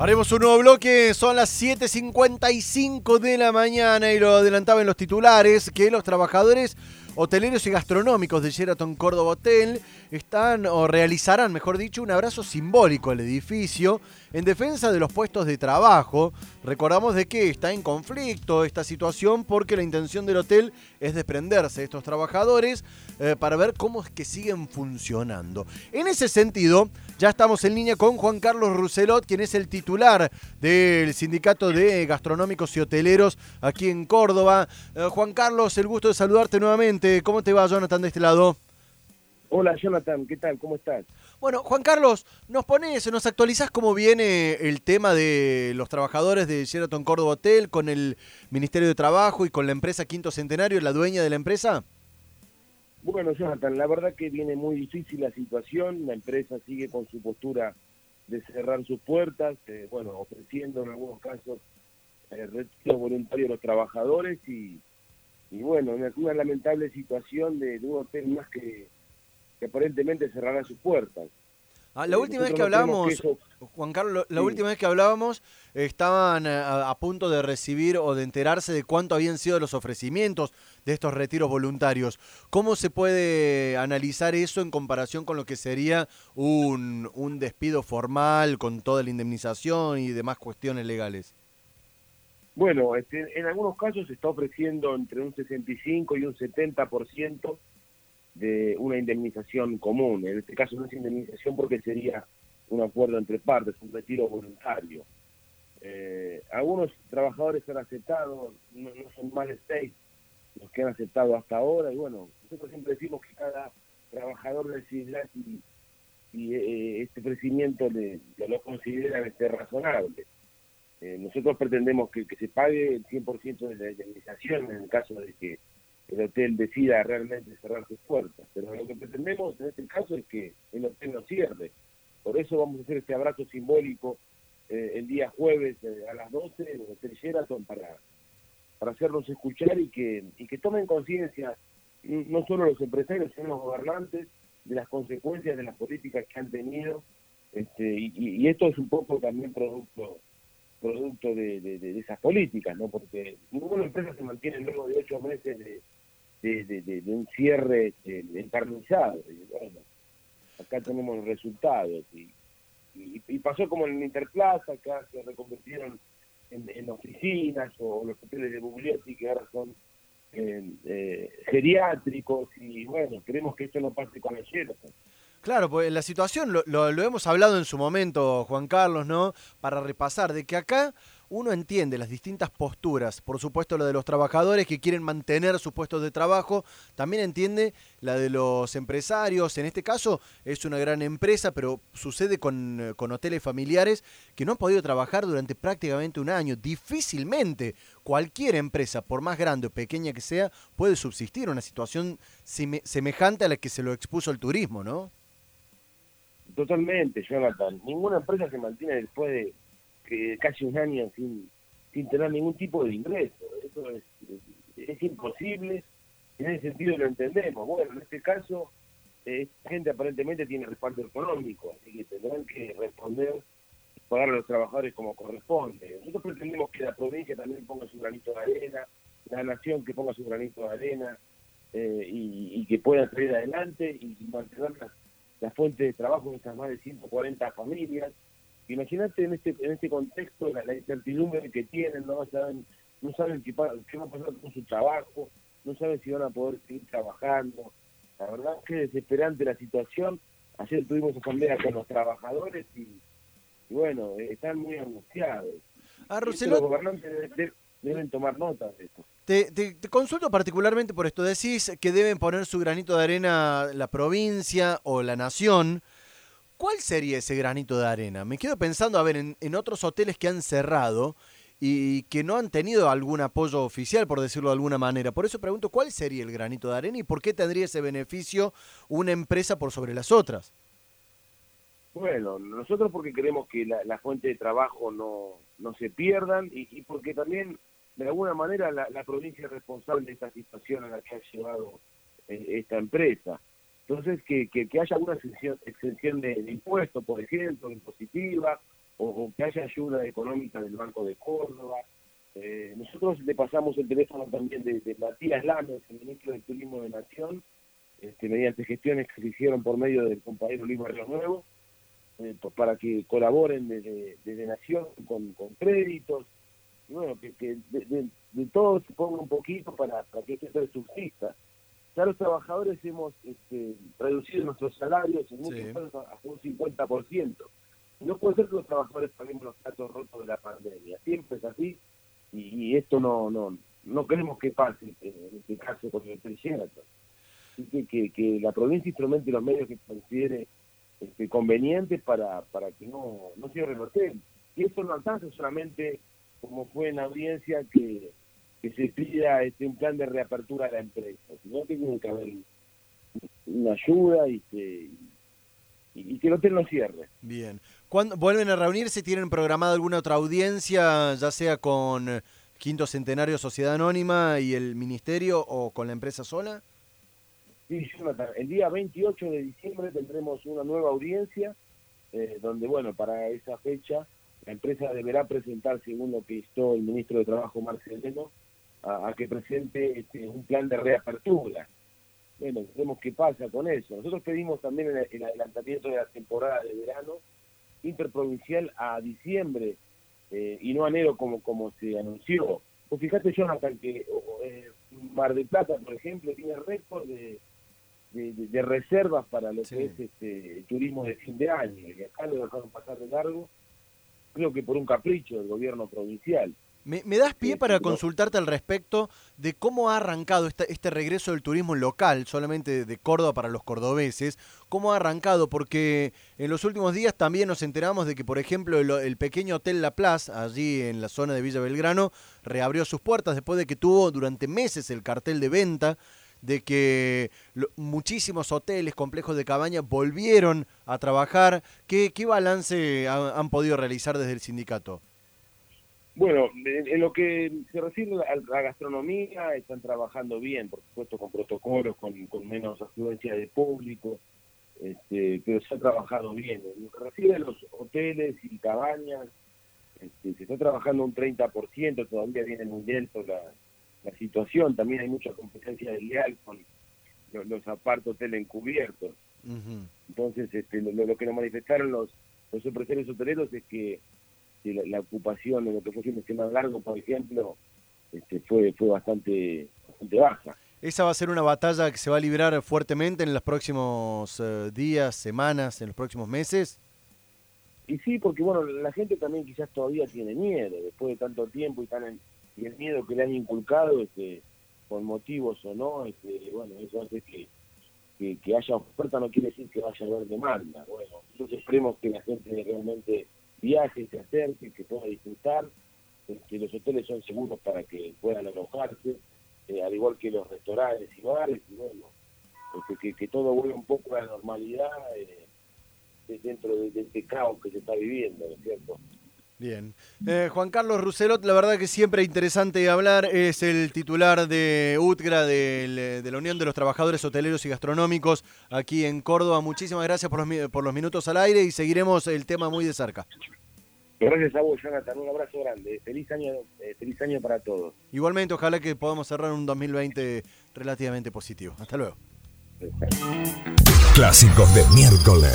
Haremos un nuevo bloque, son las 7.55 de la mañana y lo adelantaba en los titulares que los trabajadores hoteleros y gastronómicos de Sheraton Córdoba Hotel están o realizarán, mejor dicho, un abrazo simbólico al edificio en defensa de los puestos de trabajo. Recordamos de que está en conflicto esta situación porque la intención del hotel es desprenderse de estos trabajadores eh, para ver cómo es que siguen funcionando. En ese sentido, ya estamos en línea con Juan Carlos Ruselot, quien es el titular del Sindicato de Gastronómicos y Hoteleros aquí en Córdoba. Eh, Juan Carlos, el gusto de saludarte nuevamente. ¿Cómo te va, Jonathan, de este lado? Hola Jonathan, ¿qué tal? ¿Cómo estás? Bueno, Juan Carlos, nos pones, nos actualizás cómo viene el tema de los trabajadores de Sheraton Córdoba Hotel con el Ministerio de Trabajo y con la empresa Quinto Centenario, la dueña de la empresa. Bueno, Jonathan, la verdad que viene muy difícil la situación, la empresa sigue con su postura de cerrar sus puertas, eh, bueno, ofreciendo en algunos casos el eh, retiro voluntario a los trabajadores y, y bueno, una lamentable situación de un hotel más que que aparentemente cerrará sus puertas. Ah, la última vez que hablábamos, Juan Carlos, la última vez que hablábamos estaban eh, a, punto de recibir o de enterarse de cuánto habían sido los ofrecimientos de estos retiros voluntarios. ¿Cómo se puede analizar eso en comparación con lo que sería un, un despido formal con toda la indemnización y demás cuestiones legales? Bueno, este, en algunos casos se está ofreciendo entre un 65 y un 70% de una indemnización común. En este caso no es indemnización porque sería un acuerdo entre partes, un retiro voluntario. Eh, algunos trabajadores han aceptado, no, son más de seis los que han aceptado hasta ahora, y bueno, nosotros siempre decimos que cada trabajador decidirá si, eh, este crecimiento le, lo considera este, razonable. Eh, nosotros pretendemos que, que se pague el 100% de la indemnización en el caso de que el hotel decida realmente cerrar sus puertas. Pero lo que pretendemos en este caso es que el hotel no cierre. Por eso vamos a hacer este abrazo simbólico eh, el día jueves eh, a las 12 en el Hotel Sheraton para, para hacerlos escuchar y que, y que tomen conciencia no solo los empresarios, sino los gobernantes de las consecuencias de las políticas que han tenido. Este, y, esto es un poco también producto producto de, de, esas políticas, ¿no? Porque ninguna empresa se mantiene luego de ocho meses de, de, un cierre eh, encarnizado. bueno, acá tenemos resultados. Y, y, pasó como en Interplaza, acá se reconvirtieron en, oficinas o los hoteles de Buglietti que ahora son eh, geriátricos. Y bueno, queremos que esto no pase con cielo. Claro, pues la situación lo, lo, lo, hemos hablado en su momento, Juan Carlos, ¿no? Para repasar, de que acá uno entiende las distintas posturas, por supuesto la de los trabajadores que quieren mantener sus puestos de trabajo, también entiende la de los empresarios, en este caso es una gran empresa, pero sucede con, con hoteles familiares que no han podido trabajar durante prácticamente un año. Difícilmente cualquier empresa, por más grande o pequeña que sea, puede subsistir una situación semejante a la que se lo expuso el turismo, ¿no? Totalmente, Jonathan. Ninguna empresa se mantiene después de casi un año sin, tener ningún tipo de ingreso. Eso es, es, imposible, en ese sentido lo entendemos. Bueno, en este caso, esta gente aparentemente tiene respaldo económico, así que tendrán que responder pagar a los trabajadores como corresponde. Nosotros pretendemos que la provincia también ponga su granito de arena, la nación que ponga su granito de arena eh, y, que pueda salir adelante y mantener las, las fuentes de trabajo de estas más de 140 familias Imagínate en este en este contexto la, incertidumbre que tienen, no saben no saben qué, va a pasar con su trabajo, no saben si van a poder seguir trabajando. La verdad es que es desesperante la situación. Ayer tuvimos asamblea con los trabajadores y, bueno, están muy angustiados. Ah, los gobernantes deben, tomar nota de esto. Te, te, te, consulto particularmente por esto. Decís que deben poner su granito de arena la provincia o la nación. ¿Cuál sería ese granito de arena? Me quedo pensando, a ver, en, otros hoteles que han cerrado y que no han tenido algún apoyo oficial, por decirlo de alguna manera. Por eso pregunto, ¿cuál sería el granito de arena y por qué tendría ese beneficio una empresa por sobre las otras? Bueno, nosotros porque queremos que la, fuente de trabajo no, no se pierdan y, porque también, de alguna manera, la, provincia es responsable de esta situación a la que ha llevado eh, esta empresa. Entonces, que, que, haya alguna exención, de, impuestos, por ejemplo, impositiva, o, que haya ayuda económica del Banco de Córdoba. Eh, nosotros le pasamos el teléfono también de, Matías Lames, el ministro de Turismo de Nación, este, mediante gestiones que se hicieron por medio del compañero Luis Barrio Nuevo, eh, para que colaboren desde, Nación con, créditos, y bueno, que, de, todo se ponga un poquito para, que este se subsista. Ya los trabajadores hemos este, reducido nuestros salarios en muchos casos hasta un 50%. No puede ser que los trabajadores paguemos los platos rotos de la pandemia. Siempre es así y, esto no, no no queremos que pase en este caso con el presidente. Así que, que, la provincia instrumente los medios que considere este, convenientes para, para que no, no cierre el hotel. Y eso no alcanza solamente, como fue en la audiencia, que, que se pida este, un plan de reapertura a la empresa, sino que tiene que haber una ayuda y que, y, que el hotel no cierre. Bien. ¿Cuándo vuelven a reunirse? ¿Tienen programada alguna otra audiencia, ya sea con eh, Quinto Centenario Sociedad Anónima y el Ministerio o con la empresa sola? Sí, Jonathan. El día 28 de diciembre tendremos una nueva audiencia, eh, donde, bueno, para esa fecha la empresa deberá presentar, según lo que instó el ministro de Trabajo, Marceleno, a, a que presente este, un plan de reapertura. Bueno, veremos qué pasa con eso. Nosotros pedimos también el, adelantamiento de la temporada de verano interprovincial a diciembre eh, y no a enero como, como se anunció. Pues fíjate, Jonathan, que eh, Mar de Plata, por ejemplo, tiene récord de, de, reservas para lo que es este, el turismo de fin de año. Y acá lo dejaron pasar de largo, creo que por un capricho del gobierno provincial. ¿Me, das pie para consultarte al respecto de cómo ha arrancado este, este regreso del turismo local, solamente de Córdoba para los cordobeses? ¿Cómo ha arrancado? Porque en los últimos días también nos enteramos de que, por ejemplo, el, pequeño Hotel La Plaza, allí en la zona de Villa Belgrano, reabrió sus puertas después de que tuvo durante meses el cartel de venta de que muchísimos hoteles, complejos de cabaña volvieron a trabajar. ¿Qué, qué balance han podido realizar desde el sindicato? Bueno, en, lo que se refiere a la gastronomía, están trabajando bien, por supuesto, con protocolos, con, menos afluencia de público, este, pero se ha trabajado bien. En lo que refiere a los hoteles y cabañas, este, se está trabajando un 30%, todavía viene muy lento la, la situación, también hay mucha competencia leal con los, los apartos hoteles encubiertos. Entonces, este, lo, que nos manifestaron los, los empresarios hoteleros es que la, ocupación en lo que fue fin de semana largo, por ejemplo, este, fue, fue bastante, bastante baja. ¿Esa va a ser una batalla que se va a librar fuertemente en los próximos eh, días, semanas, en los próximos meses? Y sí, porque bueno, la gente también quizás todavía tiene miedo, después de tanto tiempo y, tan y el miedo que le han inculcado, este, por motivos o no, este, bueno, eso hace que, que, haya oferta, no quiere decir que vaya a haber demanda. Bueno, nosotros esperemos que la gente realmente viaje, se acerque, que pueda disfrutar, que los hoteles son seguros para que puedan alojarse, eh, al igual que los restaurantes y bares, y bueno, este, que, todo vuelva un poco a la normalidad eh, dentro de, este caos que se está viviendo, ¿no es cierto? Bien. Juan Carlos Ruselot, la verdad que siempre interesante hablar, es el titular de UTGRA, de, la Unión de los Trabajadores Hoteleros y Gastronómicos aquí en Córdoba. Muchísimas gracias por los, por los minutos al aire y seguiremos el tema muy de cerca. Gracias a vos, Jonathan. Un abrazo grande. Feliz año, eh, feliz año para todos. Igualmente, ojalá que podamos cerrar un 2020 relativamente positivo. Hasta luego. Clásicos de miércoles.